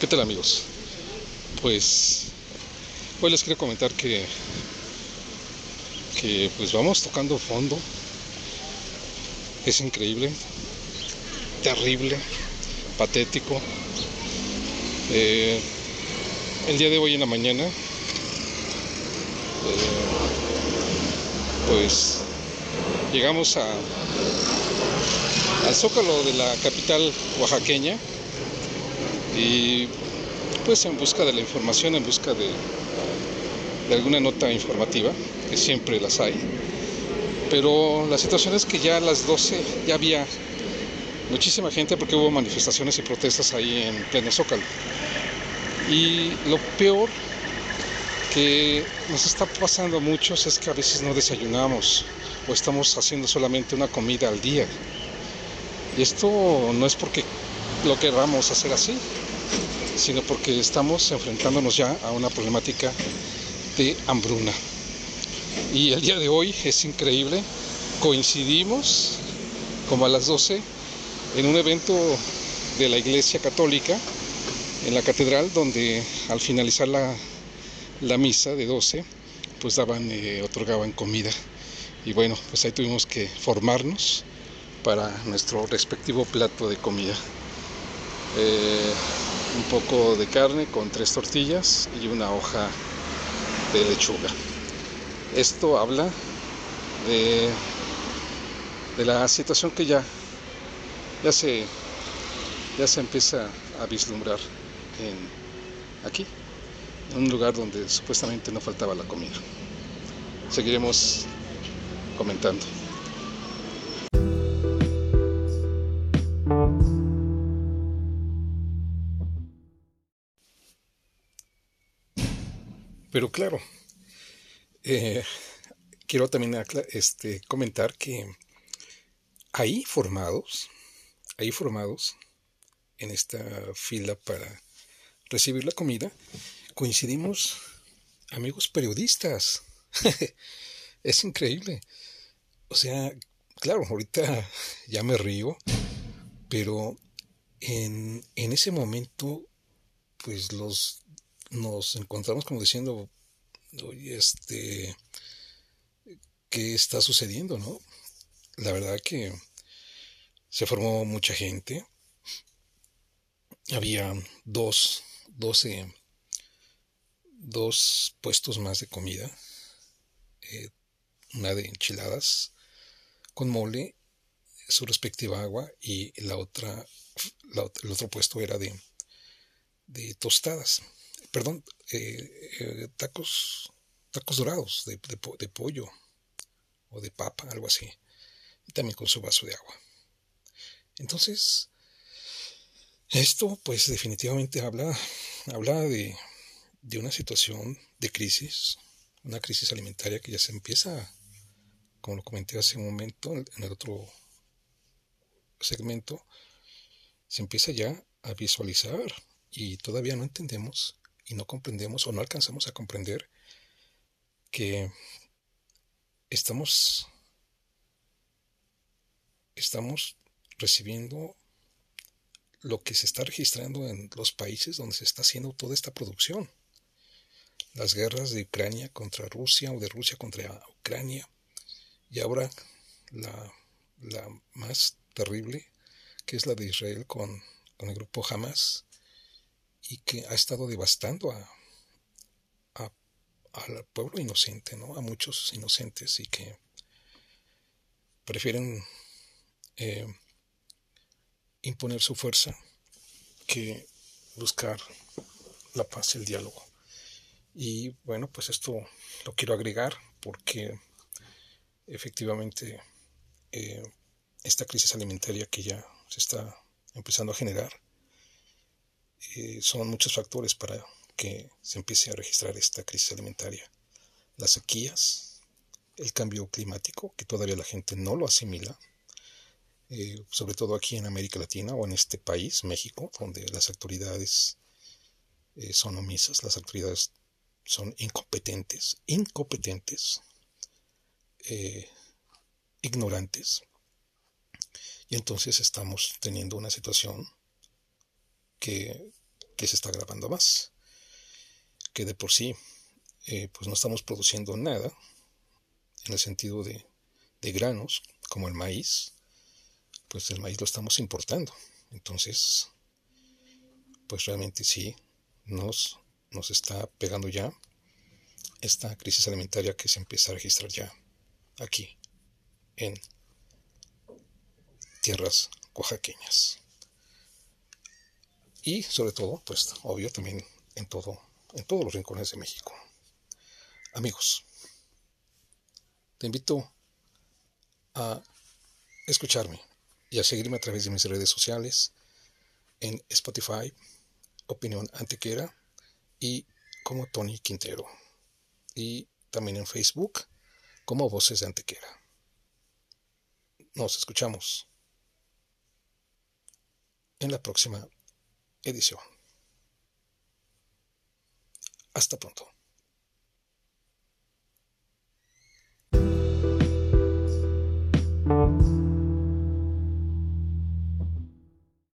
¿Qué tal amigos? Pues hoy les quiero comentar que, que pues vamos tocando fondo. Es increíble, terrible, patético. Eh, el día de hoy en la mañana, eh, pues llegamos a, al zócalo de la capital oaxaqueña y pues en busca de la información, en busca de, alguna nota informativa, que siempre las hay. Pero la situación es que ya a las 12 ya había muchísima gente porque hubo manifestaciones y protestas ahí en pleno Zócalo. Y lo peor que nos está pasando a muchos es que a veces no desayunamos o estamos haciendo solamente una comida al día. Y esto no es porque lo queramos hacer así, sino porque estamos enfrentándonos ya a una problemática de hambruna. Y el día de hoy es increíble, coincidimos como a las 12 en un evento de la Iglesia Católica en la catedral donde al finalizar la, la misa de 12 pues daban, eh, otorgaban comida y bueno pues ahí tuvimos que formarnos para nuestro respectivo plato de comida. Eh, un poco de carne con tres tortillas y una hoja de lechuga. Esto habla de, de la situación que ya, ya, se, ya se empieza a vislumbrar en, aquí, en un lugar donde supuestamente no faltaba la comida. Seguiremos comentando. Pero claro, eh, quiero también este, comentar que ahí formados, ahí formados en esta fila para recibir la comida, coincidimos amigos periodistas. es increíble. O sea, claro, ahorita ya me río, pero en, en ese momento, pues los nos encontramos como diciendo, oye, este, ¿qué está sucediendo, no? La verdad que se formó mucha gente. Había dos, doce, dos puestos más de comida. Eh, una de enchiladas con mole, su respectiva agua, y la otra, el otro puesto era de, de tostadas perdón, eh, eh, tacos, tacos dorados de, de, pollo o de papa, algo así. Y también con su vaso de agua. Entonces, esto pues definitivamente habla, habla de, de una situación de crisis, una crisis alimentaria que ya se empieza, como lo comenté hace un momento en el otro segmento, se empieza ya a visualizar y todavía no entendemos y no comprendemos o no alcanzamos a comprender que estamos estamos recibiendo lo que se está registrando en los países donde se está haciendo toda esta producción. Las guerras de Ucrania contra Rusia o de Rusia contra Ucrania y ahora la, la más terrible que es la de Israel con, con el grupo Hamas y que ha estado devastando a, al pueblo inocente, ¿no? A muchos inocentes y que prefieren eh, imponer su fuerza que buscar la paz el diálogo. Y bueno, pues esto lo quiero agregar porque efectivamente eh, esta crisis alimentaria que ya se está empezando a generar eh, son muchos factores para que se empiece a registrar esta crisis alimentaria. Las sequías, el cambio climático, que todavía la gente no lo asimila, eh, sobre todo aquí en América Latina o en este país, México, donde las autoridades eh, son omisas, las autoridades son incompetentes, incompetentes, ignorantes. Y entonces estamos teniendo una situación que, se está agravando más. Que de por sí, eh, pues no estamos produciendo nada en el sentido de, de granos, como el maíz, pues el maíz lo estamos importando. Entonces, pues realmente sí, nos, nos está pegando ya esta crisis alimentaria que se empieza a registrar ya aquí en tierras oaxaqueñas. Y sobre todo, pues obvio también en todo, en todos los rincones de México. Amigos, te invito a escucharme y a seguirme a través de mis redes sociales en Spotify, Opinión Antequera y como Tony Quintero. Y también en Facebook como Voces de Antequera. Nos escuchamos en la próxima edición. Hasta pronto.